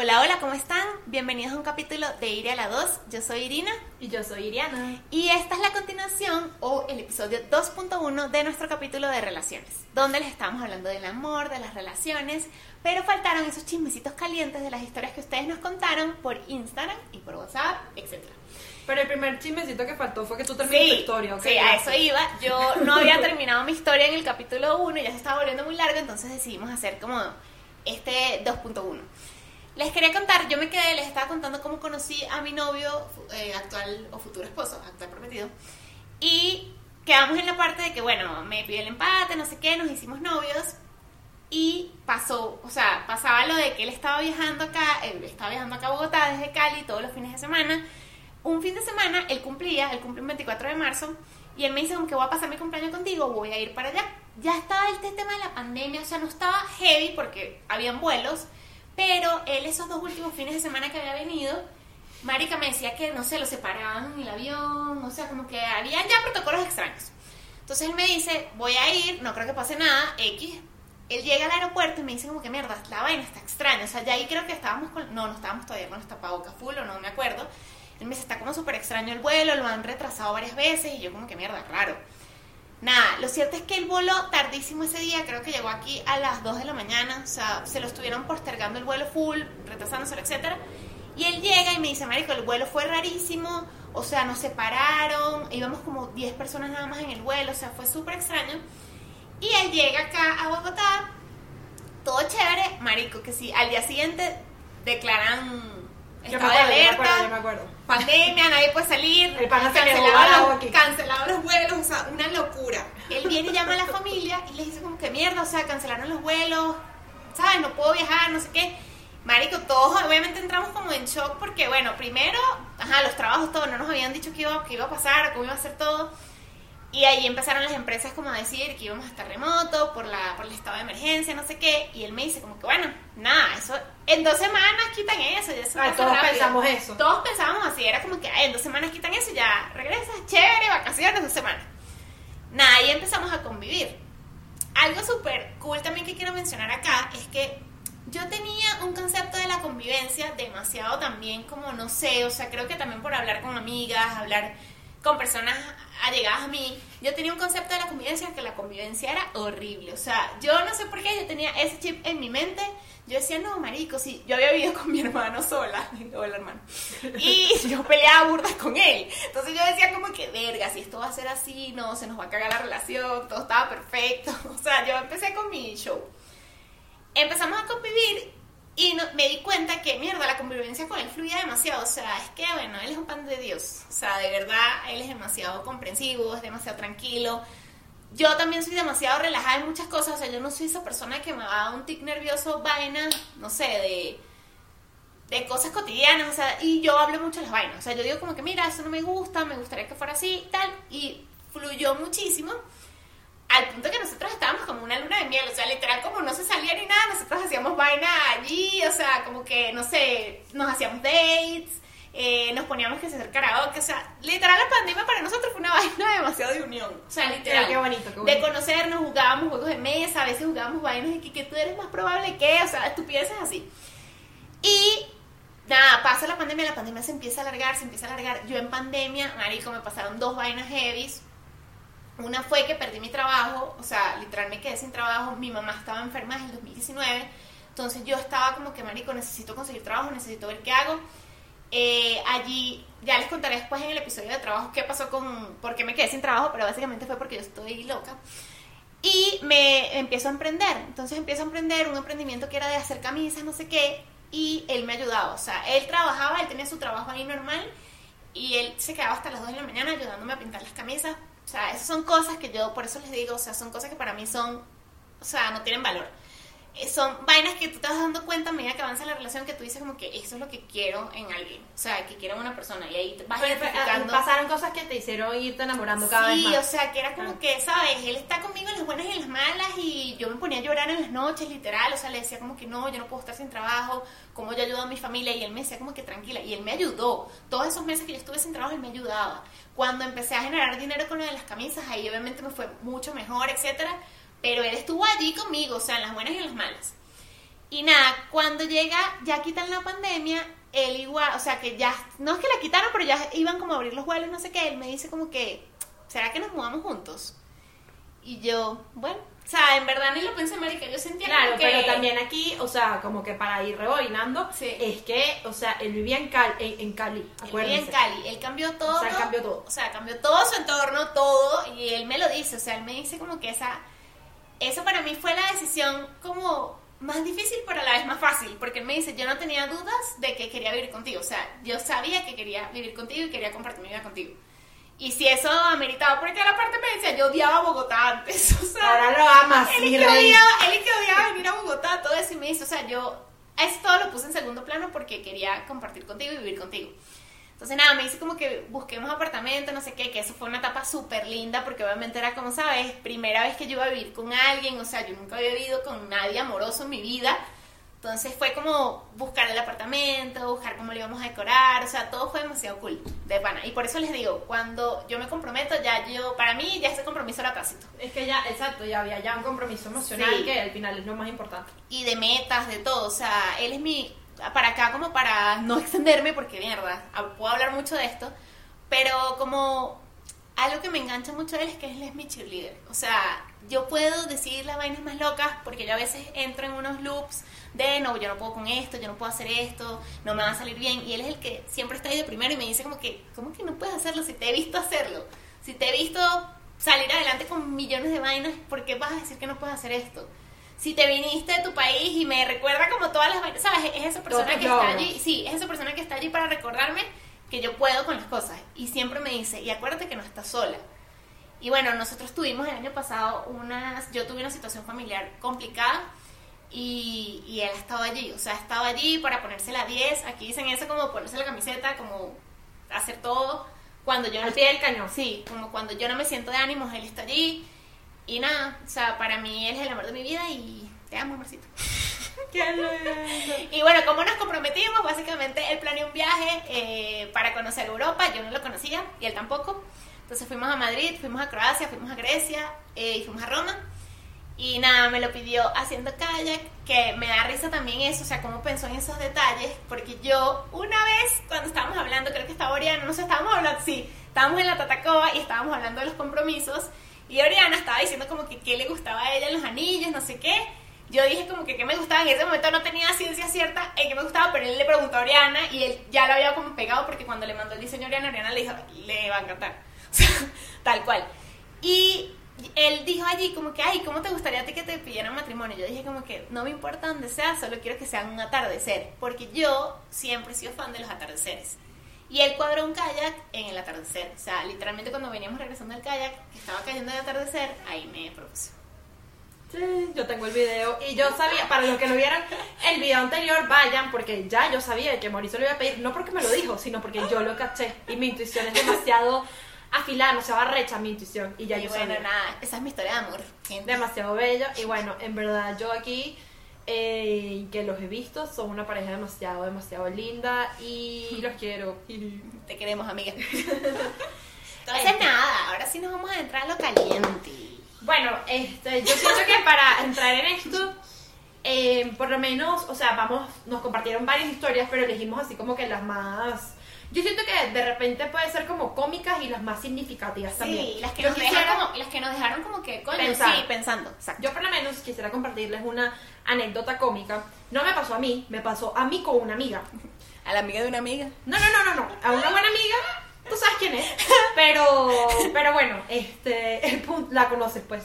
Hola, hola, ¿cómo están? Bienvenidos a un capítulo de Iria a la 2. Yo soy Irina. Y yo soy Iriana. Y esta es la continuación o el episodio 2.1 de nuestro capítulo de relaciones, donde les estamos hablando del amor, de las relaciones, pero faltaron esos chismecitos calientes de las historias que ustedes nos contaron por Instagram y por WhatsApp, etc. Pero el primer chismecito que faltó fue que tú terminaste Sí, tu historia, ¿ok? sí, a eso iba. Yo no había terminado mi historia en el capítulo 1 y ya se estaba volviendo muy largo, entonces decidimos hacer como este 2.1. Les quería contar, yo me quedé, les estaba contando cómo conocí a mi novio eh, actual o futuro esposo, actual prometido, y quedamos en la parte de que, bueno, me pidió el empate, no sé qué, nos hicimos novios, y pasó, o sea, pasaba lo de que él estaba viajando acá, él estaba viajando acá a Bogotá desde Cali todos los fines de semana. Un fin de semana él cumplía, él cumplió el 24 de marzo, y él me dice, como que voy a pasar mi cumpleaños contigo, voy a ir para allá. Ya estaba este tema de la pandemia, o sea, no estaba heavy porque habían vuelos, pero él esos dos últimos fines de semana que había venido, Marica me decía que, no sé, lo separaban en el avión, o sea, como que habían ya protocolos extraños. Entonces él me dice, voy a ir, no creo que pase nada, X. Él llega al aeropuerto y me dice como que mierda, la vaina está extraña. O sea, ya ahí creo que estábamos con, no, no estábamos todavía con los tapabocas full o no me acuerdo. Él me dice, está como súper extraño el vuelo, lo han retrasado varias veces y yo como que mierda, raro. Nada, lo cierto es que él voló tardísimo ese día, creo que llegó aquí a las 2 de la mañana, o sea, se lo estuvieron postergando el vuelo full, retrasándose, etcétera. Y él llega y me dice, marico, el vuelo fue rarísimo, o sea, nos separaron, íbamos como 10 personas nada más en el vuelo, o sea, fue súper extraño. Y él llega acá a Bogotá, todo chévere, marico, que sí, al día siguiente declaran Yo me de yo acuerdo, yo me acuerdo. Pandemia, nadie puede salir, El pana se al los- cancelaban los vuelos, o sea, una locura. Él viene y llama a la familia y les dice como que mierda, o sea, cancelaron los vuelos, ¿sabes? No puedo viajar, no sé qué. Marico, todos obviamente entramos como en shock porque, bueno, primero, ajá, los trabajos, todo, no nos habían dicho qué iba, qué iba a pasar, cómo iba a ser todo. Y ahí empezaron las empresas como a decir que íbamos a estar remoto por, la, por el estado de emergencia, no sé qué. Y él me dice como que, bueno, nada, eso, en dos semanas quitan eso, ya eso Ay, todos rápido. pensamos eso. Todos pensábamos así, era como que, ay, en dos semanas quitan eso y ya regresas, chévere, vacaciones, dos semanas. Nada, ahí empezamos a convivir. Algo súper cool también que quiero mencionar acá es que yo tenía un concepto de la convivencia demasiado también como, no sé, o sea, creo que también por hablar con amigas, hablar con personas allegadas a mí, yo tenía un concepto de la convivencia que la convivencia era horrible. O sea, yo no sé por qué yo tenía ese chip en mi mente. Yo decía, no, marico, sí, yo había vivido con mi hermano sola, hola hermano, y yo peleaba burdas con él. Entonces yo decía como que, verga, si esto va a ser así, no, se nos va a cagar la relación, todo estaba perfecto. O sea, yo empecé con mi show. Empezamos a convivir y no- me di cuenta que, mierda, la convivencia con él fluía demasiado. O sea, es que, bueno, él es un pan de Dios. O sea, de verdad, él es demasiado comprensivo, es demasiado tranquilo. Yo también soy demasiado relajada en muchas cosas. O sea, yo no soy esa persona que me va a un tic nervioso, vaina, no sé, de, de cosas cotidianas. O sea, y yo hablo mucho de las vainas. O sea, yo digo como que, mira, eso no me gusta, me gustaría que fuera así tal. Y fluyó muchísimo al punto que nosotros estábamos como una luna de miel, o sea, literal como no se salía ni nada, nosotros hacíamos vaina allí, o sea, como que, no sé, nos hacíamos dates, eh, nos poníamos que hacer karaoke, o sea, literal la pandemia para nosotros fue una vaina demasiado de unión, o sea, literal. Qué bonito, qué De bonito. conocernos, jugábamos juegos de mesa, a veces jugábamos vainas de que, que tú eres más probable que, o sea, estupideces así. Y nada, pasa la pandemia, la pandemia se empieza a alargar, se empieza a alargar. Yo en pandemia, marico, me pasaron dos vainas heavies. Una fue que perdí mi trabajo, o sea, literal me quedé sin trabajo. Mi mamá estaba enferma desde el 2019. Entonces yo estaba como que, marico, necesito conseguir trabajo, necesito ver qué hago. Eh, allí, ya les contaré después en el episodio de trabajo qué pasó con, por qué me quedé sin trabajo, pero básicamente fue porque yo estoy loca. Y me empiezo a emprender. Entonces empiezo a emprender un emprendimiento que era de hacer camisas, no sé qué. Y él me ayudaba. O sea, él trabajaba, él tenía su trabajo ahí normal. Y él se quedaba hasta las 2 de la mañana ayudándome a pintar las camisas. O sea, esas son cosas que yo, por eso les digo, o sea, son cosas que para mí son, o sea, no tienen valor. Son vainas que tú te vas dando cuenta a medida que avanza la relación que tú dices como que eso es lo que quiero en alguien. O sea, que quiero en una persona. Y ahí vas Pero, identificando. ah, pasaron cosas que te hicieron irte enamorando cada sí, vez más. o sea, que era como Ah. que, ¿sabes? Él está conmigo en las buenas y en las malas y yo me ponía a llorar en las noches, literal. O sea, le decía como que no, yo no puedo estar sin trabajo, como yo ayudo a mi familia y él me decía como que tranquila. Y él me ayudó. Todos esos meses que yo estuve sin trabajo, él me ayudaba. Cuando empecé a generar dinero con lo de las camisas, ahí obviamente me fue mucho mejor, etcétera. Pero él estuvo allí conmigo, o sea, en las buenas y en las malas. Y nada, cuando llega, ya quitan la pandemia, él igual, o sea que ya, no es que la quitaron, pero ya iban como a abrir los vuelos, no sé qué, él me dice como que, ¿será que nos mudamos juntos? Y yo, bueno, o sea, en verdad ni lo pensé, marica, yo sentía Claro, que... pero también aquí, o sea, como que para ir rebobinando, Sí. es que, o sea, él vivía en Cali, en, en Cali Él vivía acuérdense. en Cali, él cambió todo. O sea, él cambió todo. O sea, cambió todo su entorno, todo, y él me lo dice, o sea, él me dice como que esa, eso para mí fue la decisión como más difícil, pero a la vez más fácil, porque él me dice, yo no tenía dudas de que quería vivir contigo, o sea, yo sabía que quería vivir contigo y quería compartir mi vida contigo. Y si eso ameritaba, porque la parte me decía, yo odiaba Bogotá antes, o sea, Ahora lo amas, él es que odiaba, él que odiaba venir a Bogotá, todo eso, y me dice, o sea, yo eso todo lo puse en segundo plano porque quería compartir contigo y vivir contigo. Entonces nada, me dice como que busquemos apartamento, no sé qué, que eso fue una etapa súper linda porque obviamente era como sabes, primera vez que yo iba a vivir con alguien, o sea, yo nunca había vivido con nadie amoroso en mi vida. Entonces fue como buscar el apartamento, buscar cómo lo íbamos a decorar, o sea, todo fue demasiado cool, de pana. Y por eso les digo, cuando yo me comprometo, ya yo, para mí ya ese compromiso era tácito. Es que ya, exacto, ya había ya un compromiso emocional Sí. que al final es lo más importante. y de metas, de todo. O sea, él es mi. Para acá, como para no extenderme, porque mierda, hab- puedo hablar mucho de esto, pero como algo que me engancha mucho de él es que él es mi cheerleader. O sea, yo puedo decir las vainas más locas porque yo a veces entro en unos loops de no, yo no puedo con esto, yo no puedo hacer esto, no me va a salir bien. Y él es el que siempre está ahí de primero y me dice como que, ¿cómo que no puedes hacerlo si te he visto hacerlo? Si te he visto salir adelante con millones de vainas, ¿por qué vas a decir que no puedes hacer esto? Si te viniste de tu país y me recuerda como todas las ¿sabes? Es esa persona Todos que está allí, sí, es esa persona que está allí para recordarme que yo puedo con las cosas. Y siempre me dice, y acuérdate que no estás sola. Y bueno, nosotros tuvimos el año pasado unas, yo tuve una situación familiar complicada y, y él estaba allí, o sea, estaba allí para ponerse la 10, aquí dicen eso como ponerse la camiseta, como hacer todo. Cuando yo no Al pie del cañón. Sí, como cuando yo no me siento de ánimos, él está allí. Y nada, o sea, para mí él es el amor de mi vida y te amo, amorcito. Qué lindo. Y bueno, como nos comprometimos, básicamente él planeó un viaje eh, para conocer Europa, yo no lo conocía y él tampoco. Entonces fuimos a Madrid, fuimos a Croacia, fuimos a Grecia eh, y fuimos a Roma. Y nada, me lo pidió haciendo kayak, que me da risa también eso, o sea, cómo pensó en esos detalles, porque yo una vez cuando estábamos hablando, creo que estaba Oriana, no sé, estábamos hablando, sí, estábamos en la Tatacoa y estábamos hablando de los compromisos, y Oriana estaba diciendo como que qué le gustaba a ella los anillos, no sé qué. Yo dije como que qué me gustaba, en ese momento no tenía ciencia cierta en qué me gustaba, pero él le preguntó a Oriana y él ya lo había como pegado porque cuando le mandó el diseño a Oriana, Oriana le dijo, le va a encantar. Tal cual. Y él dijo allí como que, ay, ¿cómo te gustaría ti que te pidieran matrimonio? Yo dije como que no me importa dónde sea, solo quiero que sea un atardecer, porque yo siempre he sido fan de los atardeceres. Y él cuadró un kayak en el atardecer. O sea, literalmente cuando veníamos regresando al kayak, que estaba cayendo de atardecer, ahí me propuso. Sí, yo tengo el video y yo sabía, para los que no vieran el video anterior, vayan, porque ya yo sabía que Mauricio lo iba a pedir, no porque me lo dijo, sino porque yo lo caché y mi intuición es demasiado afilada, no se va recha mi intuición y ya y yo bueno, sabía. nada, esa es mi historia de amor. gente. demasiado bello y bueno, en verdad yo aquí eh, que los he visto son una pareja demasiado, demasiado linda y los quiero. Te queremos, amiga. Entonces, nada, ahora sí nos vamos a entrar a lo caliente. Bueno, este, yo siento que para entrar en esto, eh, por lo menos, o sea, vamos, nos compartieron varias historias, pero elegimos así como que las más... Yo siento que de repente puede ser como cómicas y las más significativas también. Sí, las que, Yo nos quisiera- dejaron como, las que nos dejaron como que, coño, Pensar. sí, pensando. Exacto. Yo por lo menos quisiera compartirles una anécdota cómica. No me pasó a mí, me pasó a mí con una amiga. A la amiga de una amiga. No, no, no, no, no. A una buena amiga, tú sabes quién es. Pero, pero bueno, este, el punto, la conoces pues.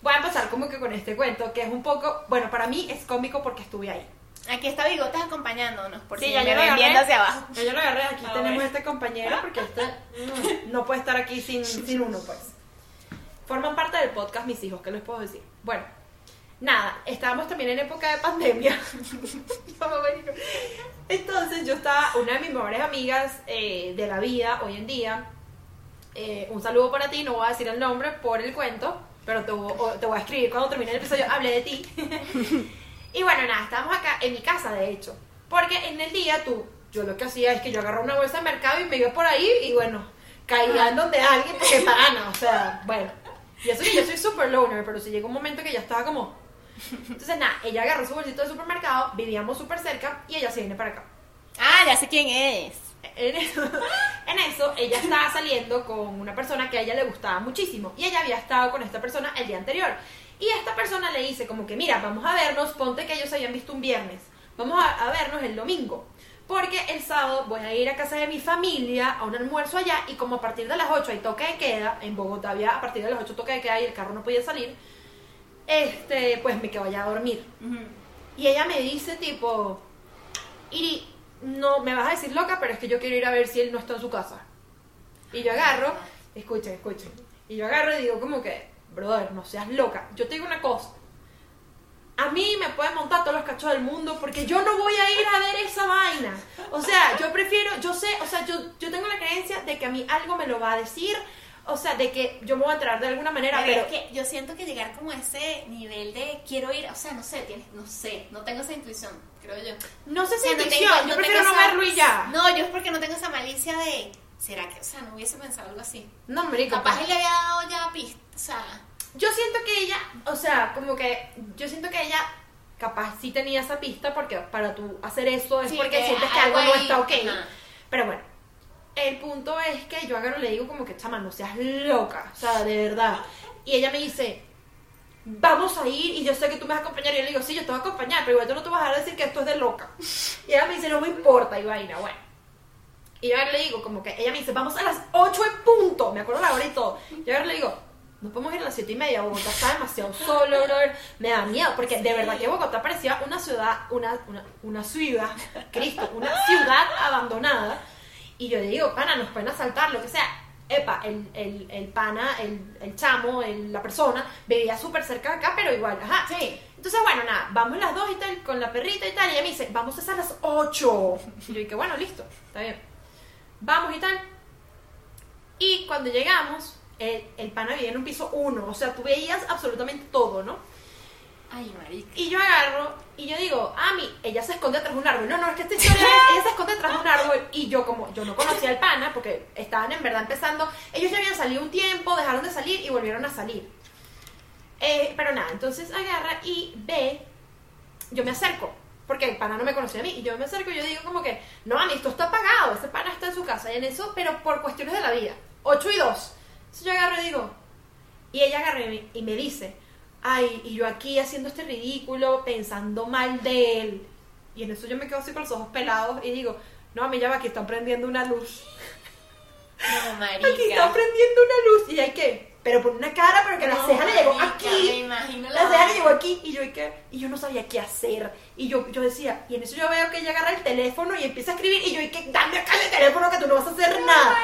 Voy a empezar como que con este cuento, que es un poco, bueno, para mí es cómico porque estuve ahí. Aquí está Bigotes acompañándonos, por Sí, si ya me yo lo ven agarré. viendo hacia abajo. Ya yo lo agarré, aquí Ah, tenemos bueno. este compañero porque este no puede estar aquí sin, sin uno, pues. Forman parte del podcast mis hijos, ¿qué les puedo decir? Bueno, nada, estábamos también en época de pandemia. Entonces yo estaba, una de mis mejores amigas eh, de la vida hoy en día, eh, un saludo para ti, no voy a decir el nombre por el cuento, pero te, voy a escribir cuando termine el episodio, hablé de ti. y bueno, nada, estábamos acá en mi casa, de hecho, porque en el día tú, yo lo que hacía es que yo agarraba una bolsa de mercado y me iba por ahí y bueno, caía en donde alguien porque pana, o sea, bueno. Y eso que yo soy super loner, pero si llegó un momento que ya estaba como, Entonces, nada, ella agarró su bolsito del supermercado, vivíamos súper cerca y ella se viene para acá. Ah, ya sé quién es. En eso, en eso, ella estaba saliendo con una persona que a ella le gustaba muchísimo y ella había estado con esta persona el día anterior. Y esta persona le dice como que, mira, vamos a vernos, ponte que ellos se habían visto un viernes, vamos a, a vernos el domingo. Porque el sábado voy a ir a casa de mi familia a un almuerzo allá y como a partir de las 8 hay toque de queda, en Bogotá había a partir de las 8 toque de queda y el carro no podía salir, este, pues me quedo allá a dormir. Y ella me dice tipo, Iri, no, me vas a decir loca, pero es que yo quiero ir a ver si él no está en su casa. Y yo agarro, escuchen, escuchen, y yo agarro y digo como que, brother, no seas loca. Yo te digo una cosa, a mí me pueden montar todos los cachos del mundo porque yo no voy a ir a ver esa vaina. O sea, yo prefiero, yo sé, o sea, yo, yo tengo la creencia de que a mí algo me lo va a decir, o sea, de que yo me voy a enterar de alguna manera, Pero pero... es que yo siento que llegar como a ese nivel de quiero ir, o sea, no sé, tienes, no sé, no tengo esa intuición, creo yo. No sé O si no intuición, tengo- yo no prefiero no verlo y ya. No, yo es porque no tengo esa malicia de, ¿será que, o sea, no hubiese pensado algo así? No, marico. Capaz pues. él le había dado ya pista, o sea, Yo siento que ella, o sea, como que yo siento que ella capaz sí tenía esa pista porque para tú hacer eso es Sí, porque que sientes que algo no está ok. Pero bueno, el punto es que yo agarro y le digo como que, chama, no seas loca, o sea, de verdad. Y ella me dice, vamos a ir y yo sé que tú me vas a acompañar. Y yo le digo, sí, yo te voy a acompañar, pero igual tú no te vas a decir que esto es de loca. Y ella me dice, no me importa, y vaina, bueno. Y yo ahora le digo, como que ella me dice, vamos a las 8 en punto. Me acuerdo la hora y todo. Y le digo, no podemos ir a las 7 y media. Bogotá está demasiado solo, brother. Me da miedo, porque de verdad que Bogotá parecía una ciudad, una, una, una ciudad, Cristo, una ciudad abandonada. Y yo le digo, pana, nos pueden asaltar, lo que sea. Epa, el, el, el pana, el, el chamo, el- la persona, vivía súper cerca de acá, pero igual, ajá. Sí. Entonces, bueno, nada, vamos las dos y tal, con la perrita y tal, y ella me dice, vamos a las 8. Y yo dije, bueno, listo, está bien. Vamos y tal. Y cuando llegamos, el, el pana vivía en un piso 1, o sea, tú veías absolutamente todo, ¿no? Ay, marica. Y yo agarro y yo digo, Ami, ella se esconde de un árbol. No, no, es que esta historia ella se esconde de un árbol. Y yo, como yo no conocía al pana, porque estaban en verdad empezando, ellos ya habían salido un tiempo, dejaron de salir y volvieron a salir. Eh, pero nada, entonces agarra y ve, yo me acerco, porque el pana no me conocía a mí, y yo me acerco y yo digo como que, no, Ami, esto está apagado, ese pana está en su casa, y en eso, pero por cuestiones de la vida, 8 y 2. Entonces yo agarro y digo, y ella agarra y me dice, ay, y yo aquí haciendo este ridículo, pensando mal de él. Y en eso yo me quedo así con los ojos pelados y digo, no, a mí ya va, aquí están prendiendo una luz. No, marica. Aquí están prendiendo una luz. Y hay que, pero por una cara, pero que la No, ceja le llegó aquí. Me imagino La ceja le llegó aquí y yo, ¿y qué? y yo no sabía qué hacer. Y yo, yo decía, y en eso yo veo que ella agarra el teléfono y empieza a escribir. Y yo, ¿y qué? Dame acá el teléfono que tú no vas a hacer nada.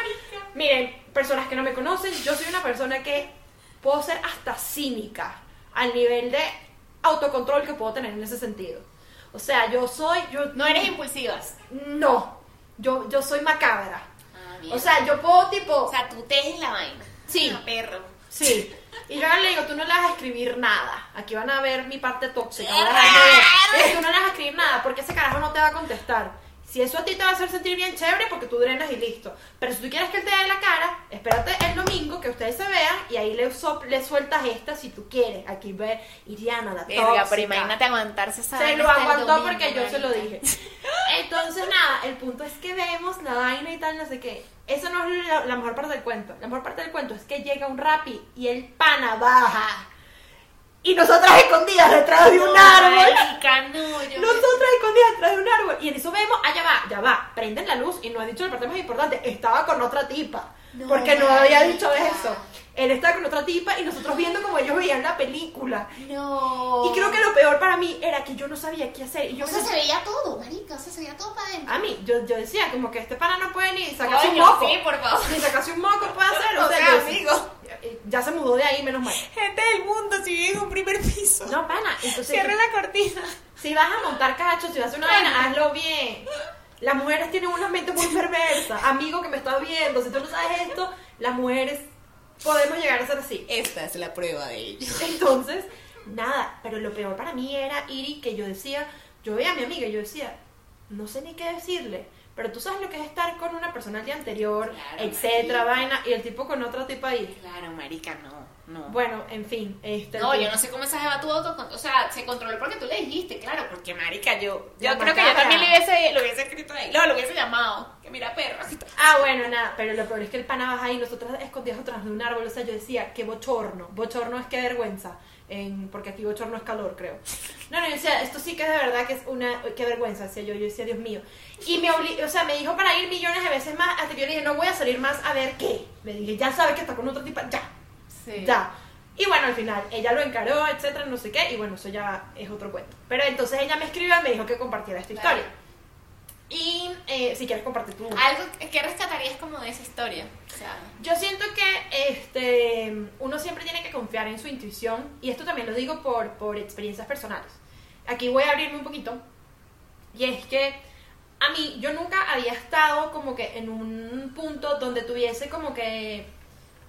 Miren, personas que no me conocen, yo soy una persona que puedo ser hasta cínica al nivel de autocontrol que puedo tener en ese sentido. O sea, yo soy, yo No eres impulsiva. no, yo, yo soy macabra. Ah, O sea, yo puedo tipo, O sea, tú tejes la vaina. Sí. Ah, perro. sí. Y yo ahora le digo, tú no le vas a escribir nada. Aquí van a ver mi parte tóxica. Tú no le vas a escribir nada porque ese carajo no te va a contestar. Si eso a ti te va a hacer sentir bien chévere porque tú drenas y listo. Pero si tú quieres que él te dé la cara, espérate el domingo que ustedes se vean y ahí le, sop- le sueltas esta si tú quieres. Aquí ver Iriana, la Verga, tóxica. pero imagínate aguantarse esa Se lo aguantó domingo, porque yo se lo dije. Entonces, nada, el punto es que vemos la vaina y tal, no sé qué. Eso no es la, la mejor parte del cuento. La mejor parte del cuento es que llega un rapi y el pana baja. Y nosotras escondidas detrás de un árbol. marica, no, yo Nosotras escondidas detrás de un árbol. Y en eso vemos, allá va, ya va. Prenden la luz y no ha dicho la parte más importante. Estaba con otra tipa. No, porque no había dicho eso. Él estaba con otra tipa y nosotros viendo como ellos veían la película. No. Y creo que lo peor para mí era que yo no sabía qué hacer. Y yo O se veía todo, marica. O sea, se veía todo para adentro. A mí, yo, yo decía como que este pana no puede ni sacarse un moco. sí, por favor. Ni sacarse un moco puede hacer. O, O sea, amigo. Ya se mudó de ahí, menos mal. Gente del mundo, si vive en un primer piso. No, pana. Entonces, Cierra la cortina. si vas a montar cachos, si vas a hacer una vaina, hazlo bien. Las mujeres tienen una mente muy perversa. Amigo que me estás viendo, si tú no sabes esto, las mujeres podemos llegar a ser así. Esta es la prueba de ello. Entonces, nada, pero lo peor para mí era Iri que yo decía, yo veía a mi amiga y yo decía, no sé ni qué decirle. Pero tú sabes lo que es estar con una persona el día anterior, Claro, etcétera, marica. vaina, y el tipo con otra tipa ahí. Claro, marica, no, no. Bueno, en fin, este. No, yo no sé cómo esa jeva tuvo auto, o sea, se controló porque tú le dijiste, claro, porque marica, yo, yo creo que yo también le hubiese, lo hubiese escrito ahí, no, lo hubiese llamado, que mira perra. Ah, bueno, nada, pero lo peor es que el pana baja ahí, nosotras escondidas atrás de un árbol, o sea, yo decía, qué bochorno, bochorno es qué vergüenza, en, porque aquí bochorno es calor, creo. No, no, yo decía, esto sí que es de verdad que es una, qué vergüenza, decía yo, yo decía, Dios mío. Y me obli o sea, me dijo para ir millones de veces más, hasta que yo le dije, no voy a salir más a ver qué. Le dije, ya sabes que está con otra tipa, ya, Sí. ya. Y bueno, al final, ella lo encaró, etcétera, no sé qué, y bueno, eso ya es otro cuento. Pero entonces ella me escribió y me dijo que compartiera esta Claro. historia. Y eh, si quieres compartir tú. Algo que rescatarías como de esa historia, o sea, Yo siento que este, uno siempre tiene que confiar en su intuición y esto también lo digo por, por experiencias personales. Aquí voy a abrirme un poquito y es que a mí yo nunca había estado como que en un punto donde tuviese como que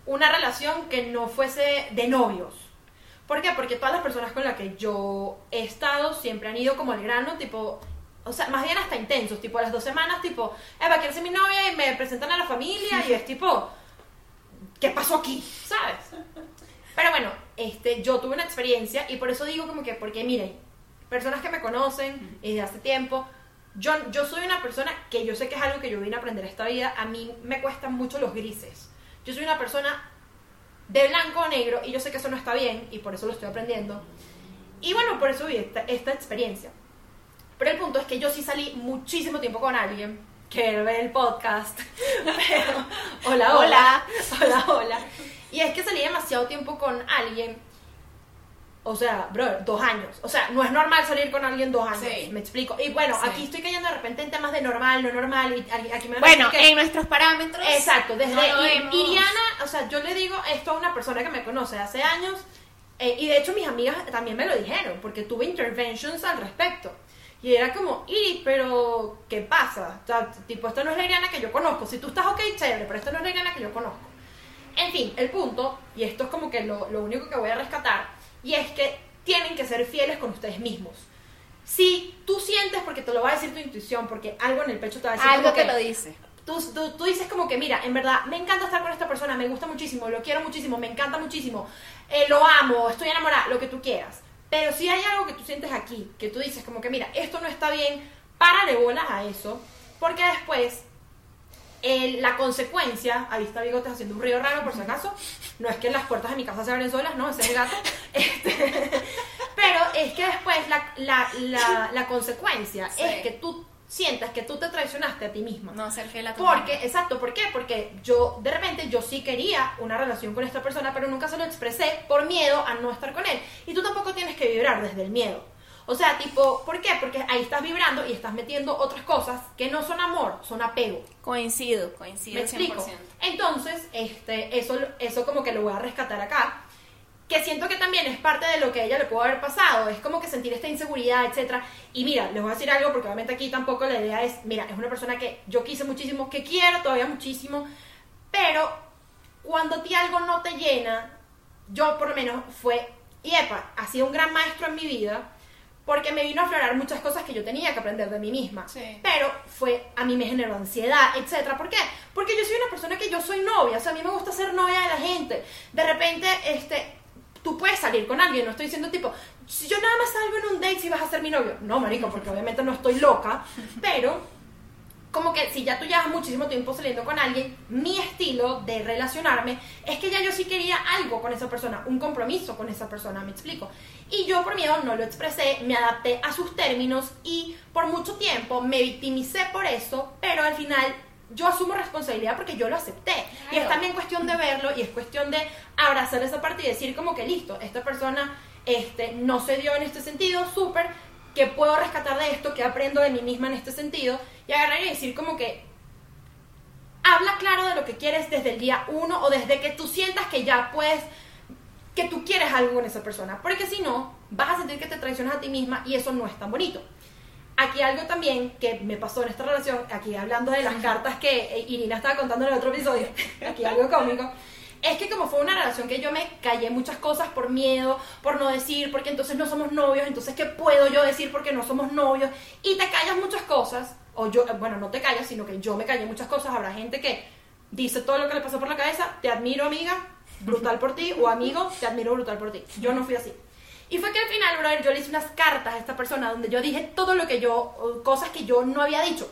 una relación que no fuese de novios. ¿Por qué? Porque todas las personas con las que yo he estado siempre han ido como al grano, tipo, o sea, más bien hasta intensos, tipo a las dos semanas, tipo, Eva, ¿quieres ser mi novia? Y me presentan a la familia y es tipo, ¿qué pasó aquí? ¿Sabes? Pero bueno, este, yo tuve una experiencia y por eso digo como que, porque miren, personas que me conocen desde hace tiempo, yo, yo soy una persona que yo sé que es algo que yo vine a aprender esta vida, a mí me cuestan mucho los grises. Yo soy una persona de blanco o negro y yo sé que eso no está bien y por eso lo estoy aprendiendo. Y bueno, por eso vi esta, esta experiencia. Pero el punto es que yo sí salí muchísimo tiempo con alguien que ve el podcast. Pero, hola, hola, hola, hola. Y es que salí demasiado tiempo con alguien. O sea, bro, dos años. O sea, no es normal salir con alguien dos años. Sí. Me explico. Y bueno, Sí. aquí estoy cayendo de repente en temas de normal, no normal. Y aquí me bueno, en nuestros parámetros. Exacto, desde no. Iriana, o sea, yo le digo esto a una persona que me conoce de hace años, eh, y de hecho mis amigas también me lo dijeron, porque tuve interventions al respecto. Y era como, Iri, pero ¿qué pasa? O sea, tipo, esta no es la Iriana que yo conozco. Si tú estás ok, chévere, pero esta no es la Iriana que yo conozco. En fin, el punto, y esto es como que lo, lo único que voy a rescatar, y es que tienen que ser fieles con ustedes mismos. Si tú sientes, porque te lo va a decir tu intuición, porque algo en el pecho te va a decir Algo que que lo dice. tú, tú, tú dices como que, mira, en verdad, me encanta estar con esta persona, me gusta muchísimo, lo quiero muchísimo, me encanta muchísimo, eh, lo amo, estoy enamorada, lo que tú quieras. Pero si hay algo que tú sientes aquí, que tú dices como que, mira, esto no está bien, párale bolas a eso, porque después la consecuencia, ahí está Bigotes haciendo un ruido raro por si acaso, no es que las puertas de mi casa se abren solas, no, ese es el gato. Este, pero es que después la, la, la, la consecuencia Sí. es que tú sientas que tú te traicionaste a ti misma. No ser fiel a tu Porque, exacto, ¿por qué? Porque yo, de repente, yo sí quería una relación con esta persona, pero nunca se lo expresé por miedo a no estar con él. Y tú tampoco tienes que vibrar desde el miedo. O sea, tipo, ¿por qué? Porque ahí estás vibrando y estás metiendo otras cosas que no son amor, son apego. Coincido, coincido ¿Me explico? 100%. Entonces, este, eso, eso como que lo voy a rescatar acá. Que siento que también es parte de lo que a ella le pudo haber pasado. Es como que sentir esta inseguridad, etcétera. Y mira, les voy a decir algo porque obviamente aquí tampoco la idea es, mira, es una persona que yo quise muchísimo, que quiero todavía muchísimo, pero cuando a ti algo no te llena, yo por lo menos fue, y epa, ha sido un gran maestro en mi vida, porque me vino a aflorar muchas cosas que yo tenía que aprender de mí misma. Sí. Pero fue, a mí me generó ansiedad, etcétera. ¿Por qué? Porque yo soy una persona que yo soy novia, o sea, a mí me gusta ser novia de la gente. De repente, este, tú puedes salir con alguien, no estoy diciendo tipo, si yo nada más salgo en un date si vas a ser mi novio. No, marico, porque obviamente no estoy loca, pero como que si ya tú llevas muchísimo tiempo saliendo con alguien, mi estilo de relacionarme es que ya yo sí quería algo con esa persona, un compromiso con esa persona, me explico. Y yo por miedo no lo expresé, me adapté a sus términos y por mucho tiempo me victimicé por eso, pero al final yo asumo responsabilidad porque yo lo acepté. Y es también cuestión de verlo y es cuestión de abrazar esa parte y decir como que listo, esta persona este, no se dio en este sentido, súper, que puedo rescatar de esto, que aprendo de mí misma en este sentido, y agarrar y decir como que habla claro de lo que quieres desde el día uno o desde que tú sientas que ya puedes, que tú quieres algo con esa persona, porque si no, vas a sentir que te traicionas a ti misma y eso no es tan bonito. Aquí algo también que me pasó en esta relación, aquí hablando de las cartas que eh, Irina estaba contando en el otro episodio, aquí algo cómico, es que como fue una relación que yo me callé muchas cosas por miedo, por no decir, porque entonces no somos novios, entonces ¿qué puedo yo decir porque no somos novios? Y te callas muchas cosas, o yo, bueno, no te callas, sino que yo me callé muchas cosas, habrá gente que dice todo lo que le pasó por la cabeza, te admiro amiga, brutal por ti, o amigo, te admiro brutal por ti. Yo no fui así. Y fue que al final, brother, yo le hice unas cartas a esta persona donde yo dije todo lo que yo, cosas que yo no había dicho.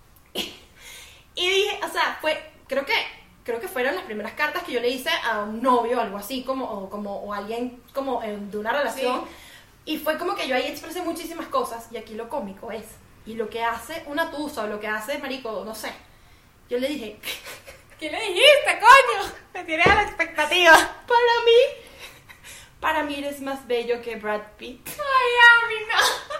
y dije, o sea, fue, creo que, creo que fueron las primeras cartas que yo le hice a un novio, algo así, como, o, como, o alguien como eh, de una relación. Y fue como que yo ahí expresé muchísimas cosas, y aquí lo cómico es, y lo que hace una tusa, o lo que hace, marico, no sé. Yo le dije, ¿Qué le dijiste, coño? Me tienes a la expectativa. para mí, para mí eres más bello que Brad Pitt. Ay, a mí no.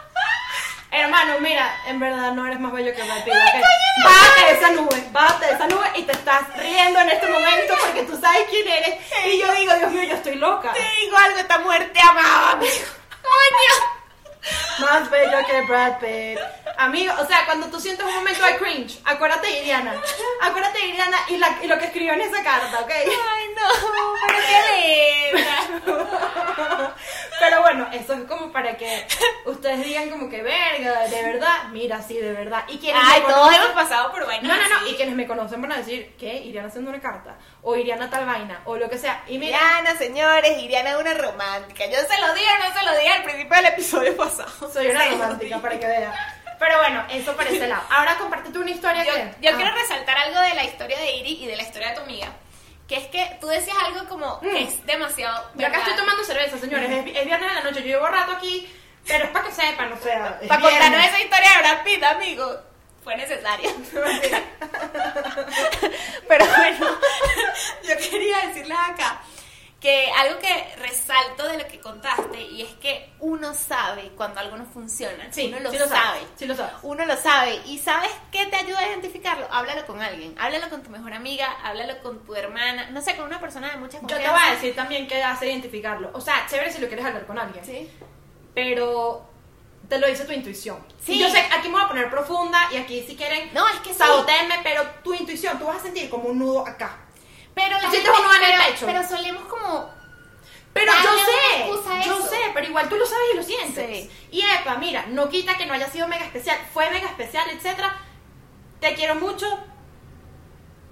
Hermano, mira, en verdad no eres más bello que Brad Pitt. ¿ok? Bájate de esa nube, bájate de esa nube y te estás riendo en este momento porque tú sabes quién eres. Y yo digo, Dios mío, yo estoy loca. Te digo algo, esta muerte amaba, amigo. Coño. Más bello que Brad Pitt. Amigo, o sea, cuando tú sientes un momento de cringe, acuérdate de Iriana. Acuérdate de Iriana y, la- y lo que escribió en esa carta, ¿ok? Ay, no, pero qué linda. Pero bueno, eso es como para que ustedes digan como que verga, de verdad, mira, sí, de verdad. Y quienes Ay, me todos hemos pasado por vainas No, no, no, así. y quienes me conocen van a decir que Iriana haciendo una carta, o Iriana tal vaina, o lo que sea. Y mira, Iriana, señores, Iriana una romántica. Yo se lo digo, no se lo dije al principio del episodio pasado. soy una romántica para que vean. Pero bueno, eso por ese lado. Ahora compártete una historia Yo, que. yo Ah. quiero resaltar algo de la historia de Iri y de la historia de tu amiga. Que es que tú decías algo como que es demasiado. Yo acá estoy tomando cerveza, señores. Es, es viernes de la noche, yo llevo rato aquí, pero es para que sepan, o sea. es Para contarnos esa historia de Brad Pitt, amigo. Fue necesario. Pero bueno, yo quería decirles acá que algo que resalto de lo que contaste y es que uno sabe cuando algo no funciona. Sí, uno lo, sí sabe. Sí lo sabes. Uno lo sabe. ¿Y sabes qué te ayuda a identificarlo? Háblalo con alguien. Háblalo con tu mejor amiga, háblalo con tu hermana, no sé, con una persona de mucha Yo confianza. te voy a decir también qué hace identificarlo. O sea, chévere si lo quieres hablar con alguien. Sí. Pero te lo dice tu intuición. Sí. Y yo sé, aquí me voy a poner profunda y aquí si quieren No, es que sí. sabotearme, pero tu intuición, tú vas a sentir como un nudo acá. Pero la gente- pero-. Pero solemos como Pero Dale yo sé, yo eso. sé, pero igual tú lo sabes y lo sientes. Sí. Y epa, mira, no quita que no haya sido mega especial, fue mega especial, etcétera. Te quiero mucho,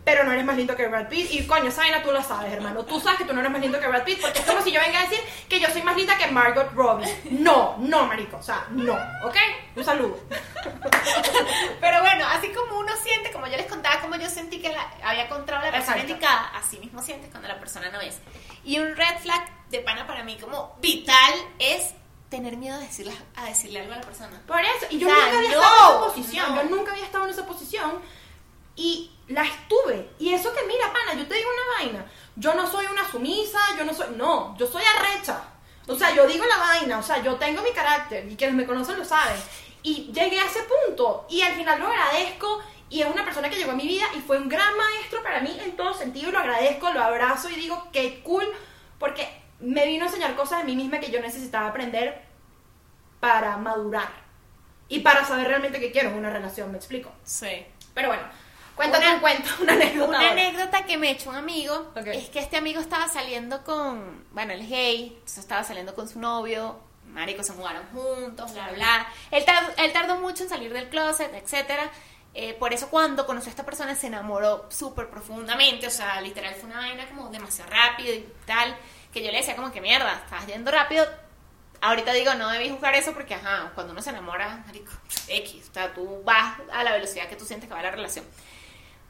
pero no eres más lindo que Brad Pitt. Y coño, esa vaina tú lo sabes, hermano. Tú sabes que tú no eres más lindo que Brad Pitt, porque es como si yo venga a decir que yo soy más linda que Margot Robbie. No, no, marico, o sea, no, ¿ok? Un saludo. Pero bueno, así como uno siente, como yo les contaba, como yo sentí que la- había encontrado la persona Exacto. indicada, así mismo sientes cuando la persona no es. Y un red flag de pana para mí como vital es tener miedo a decirle, a decirle algo a la persona. Por eso, y yo O sea, nunca había no, estado en esa posición, no. yo nunca había estado en esa posición y la estuve. Y eso que mira, pana, yo te digo una vaina, yo no soy una sumisa, yo no soy, no, yo soy arrecha. O sea, yo digo la vaina, o sea, yo tengo mi carácter y quienes me conocen lo saben. Y llegué a ese punto y al final lo agradezco y es una persona que llegó a mi vida y fue un gran maestro para mí en todo sentido lo agradezco, lo abrazo y digo, qué cool, porque me vino a enseñar cosas de mí misma que yo necesitaba aprender para madurar y para saber realmente qué quiero en una relación, me explico. Sí. Pero bueno, cuéntate Una- un cuento, una anécdota. Una ahora. anécdota que me echó un amigo es que este amigo estaba saliendo con, bueno, él es gay, entonces estaba saliendo con su novio, marico, se mudaron juntos, bla, bla, él tardó mucho en salir del closet, etcétera. Eh, por eso cuando conoció a esta persona se enamoró súper profundamente, o sea, literal fue una vaina como demasiado rápido y tal, que yo le decía como que mierda, estás yendo rápido. Ahorita digo, no debí juzgar eso porque, ajá, cuando uno se enamora, marico, X, o sea, tú vas a la velocidad que tú sientes que va la relación.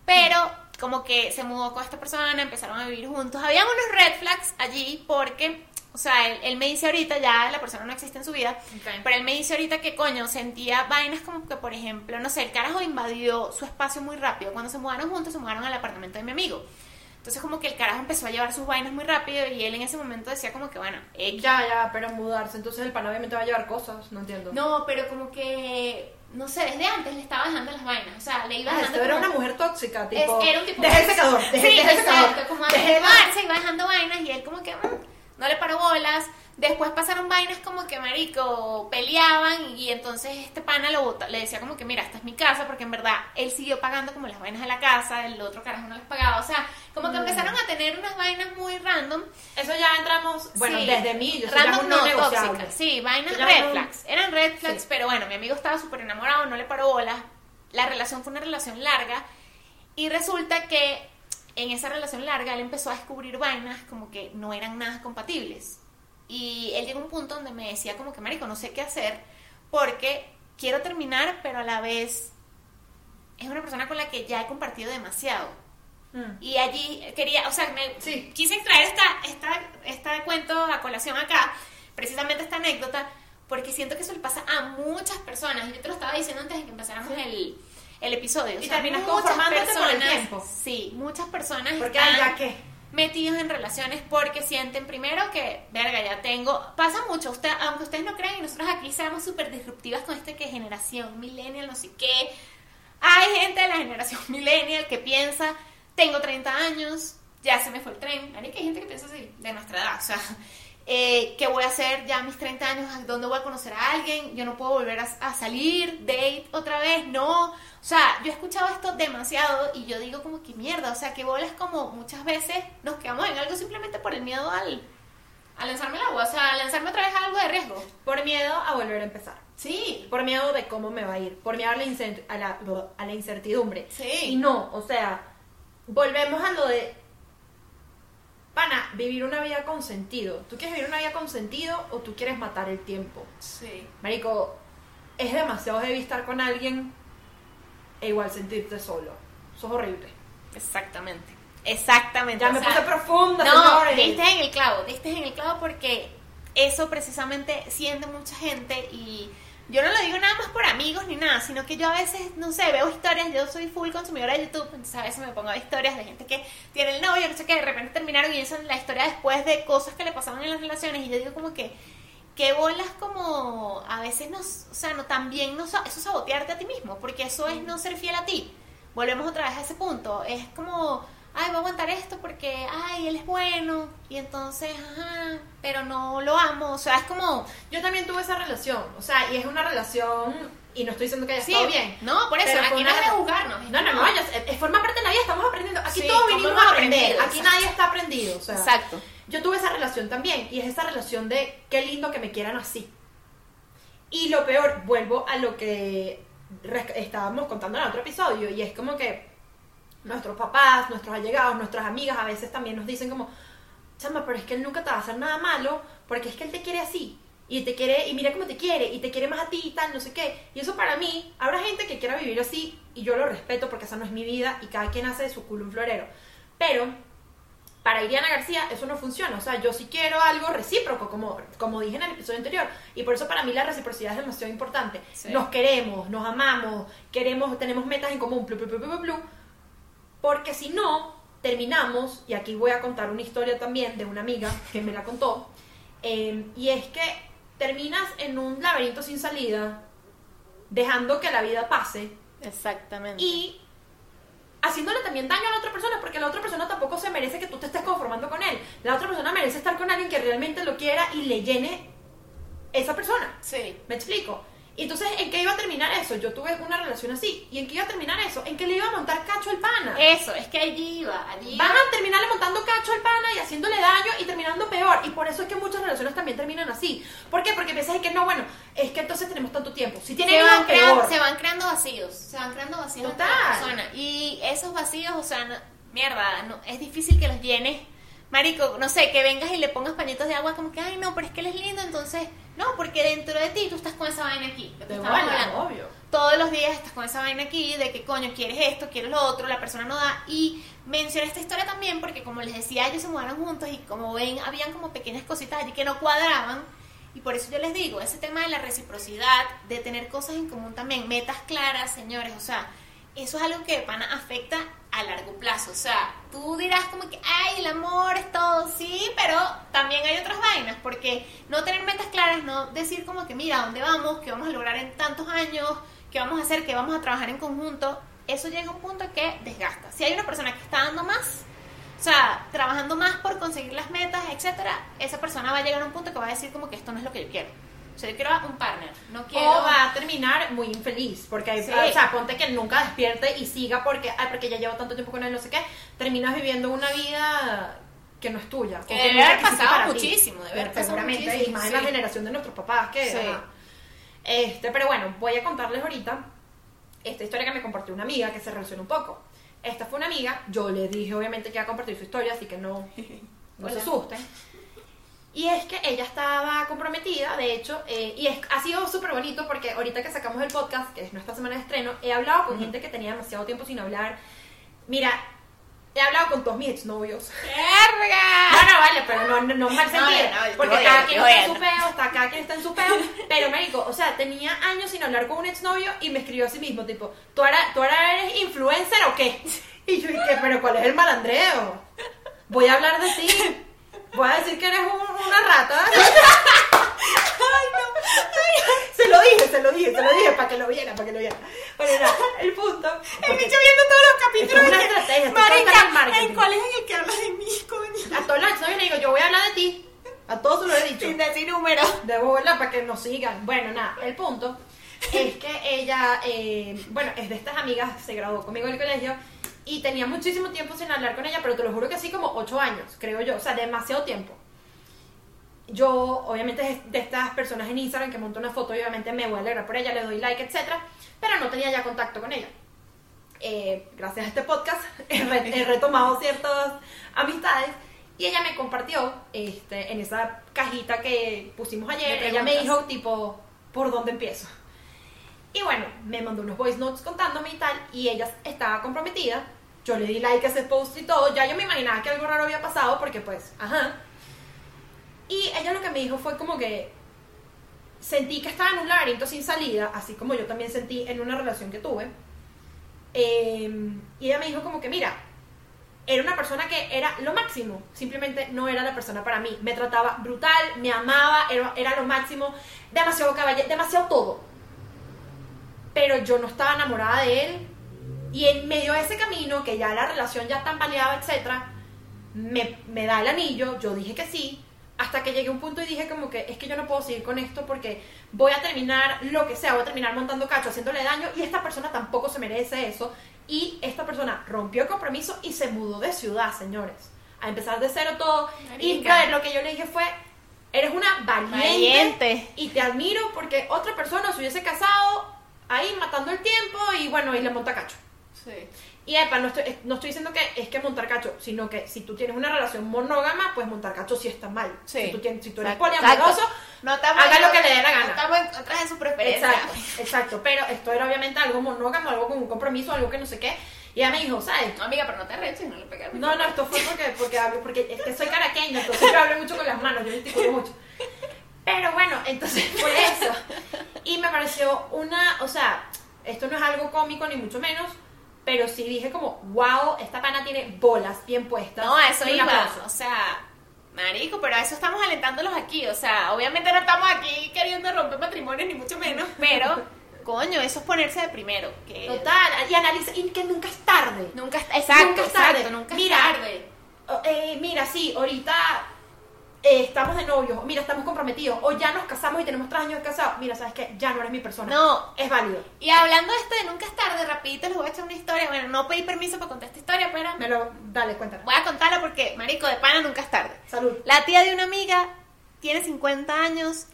Pero como que se mudó con esta persona, empezaron a vivir juntos. Habían unos red flags allí porque, o sea, él, él me dice ahorita, ya la persona no existe en su vida, Ok. pero él me dice ahorita que coño, sentía vainas como que, por ejemplo, no sé, el carajo invadió su espacio muy rápido. Cuando se mudaron juntos, se mudaron al apartamento de mi amigo. Entonces como que el carajo empezó a llevar sus vainas muy rápido y él en ese momento decía como que, bueno, X. Ya, ya, pero mudarse, entonces el pan obviamente va a llevar cosas, no entiendo. No, pero como que, no sé, desde antes le estaba dejando las vainas. O sea, le iba Ah, dejando esto era una mujer tóxica, Es- tipo. era un tipo Deja el secador, deja, sí, deja el secador. exacto, como a se iba dejando vainas y él como que mm, no le paró bolas, Después pasaron vainas como que, marico, peleaban y entonces este pana lo bota- le decía como que, mira, esta es mi casa, porque en verdad él siguió pagando como las vainas de la casa, el otro carajo no les pagaba, o sea, como que Mm. empezaron a tener unas vainas muy random. Eso ya entramos, bueno, Sí. desde mí, yo Random no, tóxicas, sí, vainas red flags, eran red flags, Sí. pero bueno, mi amigo estaba súper enamorado, no le paró bolas, la relación fue una relación larga y resulta que en esa relación larga él empezó a descubrir vainas como que no eran nada compatibles. Y él llegó a un punto donde me decía como que, marico, no sé qué hacer porque quiero terminar, pero a la vez es una persona con la que ya he compartido demasiado. Mm. Y allí quería, o sea, me Sí. quise extraer esta, esta, este cuento a colación acá, precisamente esta anécdota, porque siento que eso le pasa a muchas personas. Yo te lo estaba diciendo antes de que empezáramos el, el episodio. O Y sea, terminas por el tiempo. Sí, muchas personas Porque están ya metidos en relaciones porque sienten primero que, verga, ya tengo, pasa mucho, usted, aunque ustedes no crean y nosotros aquí seamos súper disruptivas con este que generación millennial, no sé qué, hay gente de la generación millennial que piensa, tengo 30 años, ya se me fue el tren, que hay gente que piensa así, de nuestra edad, o sea, eh, ¿qué voy a hacer ya a mis 30 años? ¿A ¿Dónde voy a conocer a alguien? Yo no puedo volver a, a salir, date otra vez, no. O sea, yo he escuchado esto demasiado y yo digo como que mierda, o sea, que bolas como muchas veces nos quedamos en algo simplemente por el miedo al, a lanzarme al agua, o sea, a lanzarme otra vez a algo de riesgo. Por miedo a volver a empezar. Sí, Por miedo de cómo me va a ir. Por miedo a la, a la, a la incertidumbre. Sí. Y no, o sea, volvemos a lo de. Pana, vivir una vida con sentido. ¿Tú quieres vivir una vida con sentido o tú quieres matar el tiempo? sí. Marico, es demasiado heavy estar con alguien e igual sentirte solo. Eso es horrible. Exactamente. Exactamente. Ya o me sea, puse profunda, No, diste en el clavo, diste en el clavo porque eso precisamente siente mucha gente y yo no lo digo nada más por amigos ni nada, sino que yo a veces, no sé, veo historias, yo soy full consumidora de YouTube, entonces a veces me pongo a ver historias de gente que tiene el novio, no sé qué, de repente terminaron y dicen la historia después de cosas que le pasaban en las relaciones y yo digo como que qué bolas como a veces nos, o sea, no también no eso es sabotearte a ti mismo, porque eso es no ser fiel a ti. Volvemos otra vez a ese punto, es como ay, voy a aguantar esto porque, ay, él es bueno, y entonces, ajá, pero no lo amo, o sea, es como, Yo también tuve esa relación, o sea, y es una relación, y no estoy diciendo que haya sí, estado bien. no, por eso, Pero aquí no es de juzgarnos. es No, no, como- no, ya- eh, forma parte de la vida, estamos aprendiendo. Aquí Sí, todos vinimos a aprender, aquí nadie está aprendido, o sea. Exacto. Yo tuve esa relación también, y es esa relación de qué lindo que me quieran así. Y lo peor, vuelvo a lo que estábamos contando en el otro episodio, y es como que nuestros papás, nuestros allegados, nuestras amigas a veces también nos dicen como, chama, pero es que él nunca te va a hacer nada malo, porque es que él te quiere así. Y te quiere, y mira cómo te quiere, y te quiere más a ti y tal, no sé qué. Y eso para mí, habrá gente que quiera vivir así, y yo lo respeto porque esa no es mi vida, y cada quien hace de su culo un florero. Pero, para Iriana García eso no funciona. O sea, yo sí quiero algo recíproco, como, como dije en el episodio anterior. Y por eso para mí la reciprocidad es demasiado importante. Sí. Nos queremos, nos amamos, queremos, tenemos metas en común, plu, plu, plu, porque si no, terminamos, y aquí voy a contar una historia también de una amiga que me la contó, eh, y es que terminas en un laberinto sin salida, dejando que la vida pase Exactamente. y haciéndole también daño a la otra persona, porque la otra persona tampoco se merece que tú te estés conformando con él. La otra persona merece estar con alguien que realmente lo quiera y le llene esa persona. sí. ¿Me explico? Y entonces, ¿en qué iba a terminar eso? Yo tuve una relación así. ¿Y en qué iba a terminar eso? En que le iba a montar cacho al pana. Eso, es que allí iba, allí iba. Van a terminarle montando cacho al pana y haciéndole daño y terminando peor. Y por eso es que muchas relaciones también terminan así. ¿Por qué? Porque piensas que no, bueno, es que entonces tenemos tanto tiempo. Si tienen se van, creando, se van creando vacíos, se van creando vacíos entre Total. las personas. Y esos vacíos, o sea, no- mierda, no, es difícil que los llenes. Marico, no sé, que vengas y le pongas pañitos de agua como que, ay, no, pero es que él es lindo, entonces, no, porque dentro de ti tú estás con esa vaina aquí. lo que De obvio. Todos los días estás con esa vaina aquí de que, coño, quieres esto, quieres lo otro, la persona no da. Y mencioné esta historia también porque, como les decía, ellos se mudaron juntos y como ven, habían como pequeñas cositas allí que no cuadraban. Y por eso yo les digo, ese tema de la reciprocidad, de tener cosas en común también, metas claras, señores, o sea, eso es algo que de pana afecta a largo plazo. O sea, tú dirás como que, ay, el amor es todo, sí, pero también hay otras vainas, porque no tener metas claras, no decir como que, mira, ¿a dónde vamos? ¿Qué vamos a lograr en tantos años? ¿Qué vamos a hacer? ¿Qué vamos a trabajar en conjunto? Eso llega a un punto que desgasta. Si hay una persona que está dando más, o sea, trabajando más por conseguir las metas, etcétera, esa persona va a llegar a un punto que va a decir como que esto no es lo que yo quiero. O sea, yo quiero un partner, no quiero... O va a terminar muy infeliz, porque, hay- Sí. o sea, ponte que nunca despierte y siga porque, ay, porque ya llevo tanto tiempo con él, no sé qué, terminas viviendo una vida que no es tuya. Que debe haber pasado muchísimo, debe haber pasado Seguramente, y más en la sí. generación de nuestros papás, que... Sí. Este, pero bueno, voy a contarles ahorita esta historia que me compartió una amiga que se relaciona un poco. Esta fue una amiga, yo le dije obviamente que iba a compartir su historia, así que no, no se asusten. Y es que ella estaba comprometida, de hecho, eh, y es, ha sido súper bonito porque ahorita que sacamos el podcast, que es nuestra semana de estreno, he hablado con gente que tenía demasiado tiempo sin hablar. Mira, he hablado con todos mis exnovios. ¡Verga! No, no, vale, pero no, no, no mal sentido. no, no, porque cada quien está en su peo, está, cada quien está en su peo. Pero, Médico, o sea, tenía años sin hablar con un exnovio y me escribió a sí mismo, tipo, ¿tú ahora, ¿tú ahora eres influencer o qué? Y yo dije, ¿pero cuál es el malandreo? Voy a hablar de ti. Voy a decir que eres un- una rata. Se lo dije, se lo dije, se lo dije para que lo viera, para que lo viera. Bueno, nada, el punto. El bicho viendo todos los capítulos. Es una estrategia, Marica. ¿en cuál es en el que hablas de mí, coño? A todos los exnovios le digo, yo voy a hablar de ti. A todos se lo he dicho. Sin decir número. De bola para que nos sigan. Bueno, nada, el punto es que ella, eh, bueno, es de estas amigas, se graduó conmigo en el colegio y tenía muchísimo tiempo sin hablar con ella, pero te lo juro que sí, como ocho años, creo yo, o sea, demasiado tiempo. Yo, obviamente, es de estas personas en Instagram que monto una foto obviamente me voy a alegrar por ella, le doy like, etcétera, pero no tenía ya contacto con ella. Eh, gracias a este podcast he, re- he retomado ciertas amistades y ella me compartió este, en esa cajita que pusimos ayer, ella me dijo tipo, ¿por dónde empiezo? Y bueno, me mandó unos voice notes contándome y tal, y ella estaba comprometida. Yo le di like a ese post y todo, ya yo me imaginaba que algo raro había pasado porque pues, ajá. Y ella lo que me dijo fue como que sentí que estaba en un laberinto sin salida, así como yo también sentí en una relación que tuve. Eh, y ella me dijo como que, mira, era una persona que era lo máximo, simplemente no era la persona para mí. Me trataba brutal, me amaba, era, era lo máximo, demasiado caballero, demasiado todo. Pero yo no estaba enamorada de él. Y en medio de ese camino, que ya la relación ya tambaleaba, etcétera, me, me da el anillo, yo dije que sí, hasta que llegué a un punto y dije como que es que yo no puedo seguir con esto porque voy a terminar lo que sea, voy a terminar montando cacho, haciéndole daño y esta persona tampoco se merece eso. Y esta persona rompió el compromiso y se mudó de ciudad, señores. A empezar de cero todo. Y Marica. brother, lo que yo le dije fue, eres una valiente, Valiente. y te admiro porque otra persona se hubiese casado ahí matando el tiempo y bueno, y le monta cacho. Sí. Y epa, no estoy, no estoy diciendo que es que montar cacho, sino que si tú tienes una relación monógama, pues montar cacho sí está mal. Sí. Si tú, tienes, si tú eres Exacto. poliamoroso, No Haga lo que le dé la gana. No estamos en contra de su preferencia. exacto, exacto. Pero esto era obviamente algo monógamo, algo con un compromiso, algo que no sé qué. Y ella me dijo, ¿sabes? No, amiga, pero no te reches, no le pegas. No, no, esto fue porque, porque hablo, porque es que soy caraqueña, entonces yo hablo mucho con las manos, yo gesticulo mucho. Pero bueno, entonces fue eso. Y me pareció una, o sea, esto no es algo cómico ni mucho menos, pero sí dije como, wow, esta pana tiene bolas bien puestas. No, a eso iba. O sea, marico, pero a eso estamos alentándolos aquí. O sea, obviamente no estamos aquí queriendo romper matrimonios, ni mucho menos. Pero, coño, eso es ponerse de primero. Que Total, y analiza, y que nunca es tarde. Nunca está. Exacto, Nunca es tarde. exacto, nunca Mira, es tarde. Oh, eh, mira, sí, ahorita eh, estamos de novios, mira, estamos comprometidos, o ya nos casamos y tenemos tres años de casados, mira, ¿sabes qué? Ya no eres mi persona. No. Es válido. Y hablando de esto de nunca es tarde, rapidito les voy a echar una historia. Bueno, no pedí permiso para contar esta historia, pero Me lo, dale, cuéntala. voy a contarla porque, marico, de pana nunca es tarde. Salud. La tía de una amiga tiene 50 años,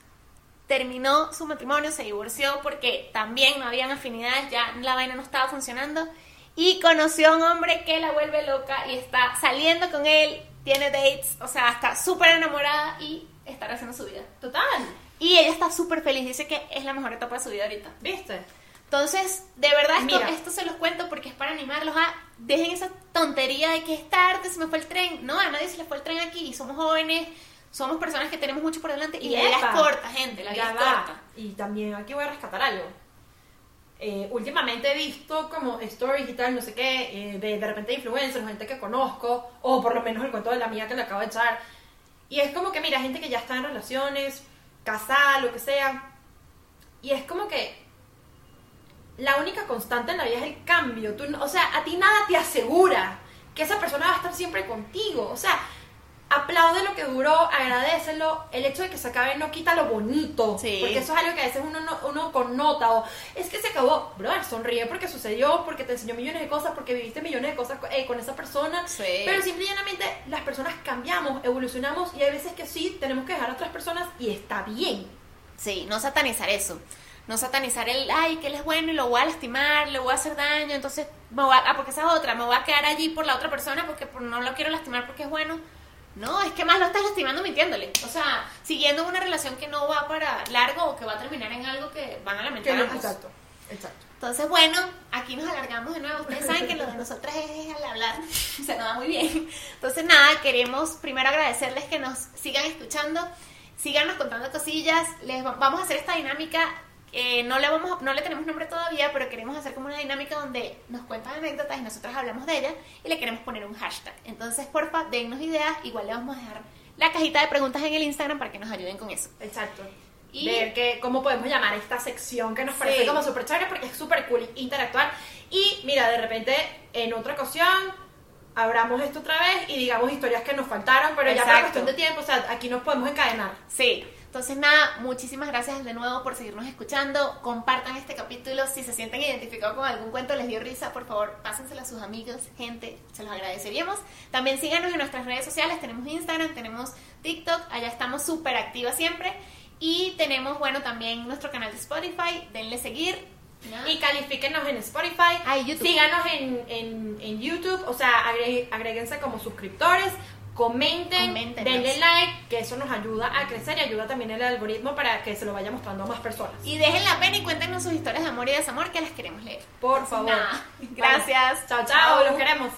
terminó su matrimonio, se divorció porque también no habían afinidades, ya la vaina no estaba funcionando. Y conoció a un hombre que la vuelve loca y está saliendo con él, tiene dates, o sea, está súper enamorada y está haciendo su vida. Total. Y ella está súper feliz, dice que es la mejor etapa de su vida ahorita. ¿Viste? Entonces, de verdad, esto, Mira. esto se los cuento porque es para animarlos a. Dejen esa tontería de que es tarde, se me fue el tren. No, a nadie se le fue el tren aquí. Somos jóvenes, somos personas que tenemos mucho por delante y, Y la vida es corta, gente. La vida Ya es va. corta. Y también aquí voy a rescatar algo. Eh, últimamente he visto como stories y tal, no sé qué, eh, de, de repente influencers, gente que conozco, o por lo menos el cuento de la mía que le acabo de echar. Y es como que, mira, gente que ya está en relaciones, casada, lo que sea. Y es como que la única constante en la vida es el cambio. Tú, o sea, a ti nada te asegura que esa persona va a estar siempre contigo. O sea, aplaude lo que duró, agradecelo. El hecho de que se acabe no quita lo bonito. Sí. Porque eso es algo que a veces uno, no- uno connota. O es que se acabó. Brother, sonríe porque sucedió, porque te enseñó millones de cosas, porque viviste millones de cosas eh, con esa persona. Sí. Pero simple y llanamente las personas cambiamos, evolucionamos y hay veces que sí, tenemos que dejar a otras personas y está bien. Sí, no satanizar eso. No satanizar el, ay, que él es bueno y lo voy a lastimar, le voy a hacer daño, entonces, me voy a- ah, porque esa es otra, me voy a quedar allí por la otra persona porque por- no lo quiero lastimar porque es bueno. No, es que más lo estás lastimando mintiéndole. O sea, siguiendo una relación que no va para largo o que va a terminar en algo que van a lamentar. ambos. exacto, exacto. Entonces, bueno, aquí nos alargamos de nuevo. Ustedes saben que lo de nosotras es al hablar, se nos da muy bien. Entonces, nada, queremos primero agradecerles que nos sigan escuchando, síganos contando cosillas. Les va- vamos a hacer esta dinámica. Eh, no le vamos a- no le tenemos nombre todavía, pero queremos hacer como una dinámica donde nos cuentan anécdotas y nosotros hablamos de ellas y le queremos poner un hashtag. Entonces, porfa, dennos ideas. Igual le vamos a dejar la cajita de preguntas en el Instagram para que nos ayuden con eso. Exacto. Y- Ver que, cómo podemos llamar esta sección que nos parece Sí. como súper chévere porque es súper cool interactuar. Y mira, de repente, en otra ocasión, abramos esto otra vez y digamos historias que nos faltaron, pero ya por Exacto. cuestión de tiempo, o sea, aquí nos podemos encadenar. Sí, entonces nada, muchísimas gracias de nuevo por seguirnos escuchando. Compartan este capítulo. Si se sienten identificados con algún cuento, les dio risa, por favor, pásenselo a sus amigos, gente, se los agradeceríamos. También síganos en nuestras redes sociales. Tenemos Instagram, tenemos TikTok, allá estamos súper activas siempre. Y tenemos, bueno, también nuestro canal de Spotify. Denle seguir. ¿no? Y califíquenos en Spotify. Ah. Síganos en, en, en YouTube. O sea, agre- agréguense como suscriptores. Comenten, denle like, que eso nos ayuda a crecer y ayuda también el algoritmo para que se lo vaya mostrando a más personas. Y dejen la pena y cuéntenos sus historias de amor y desamor que las queremos leer. Por Entonces, favor. nada, gracias. Chao, chao, los queremos.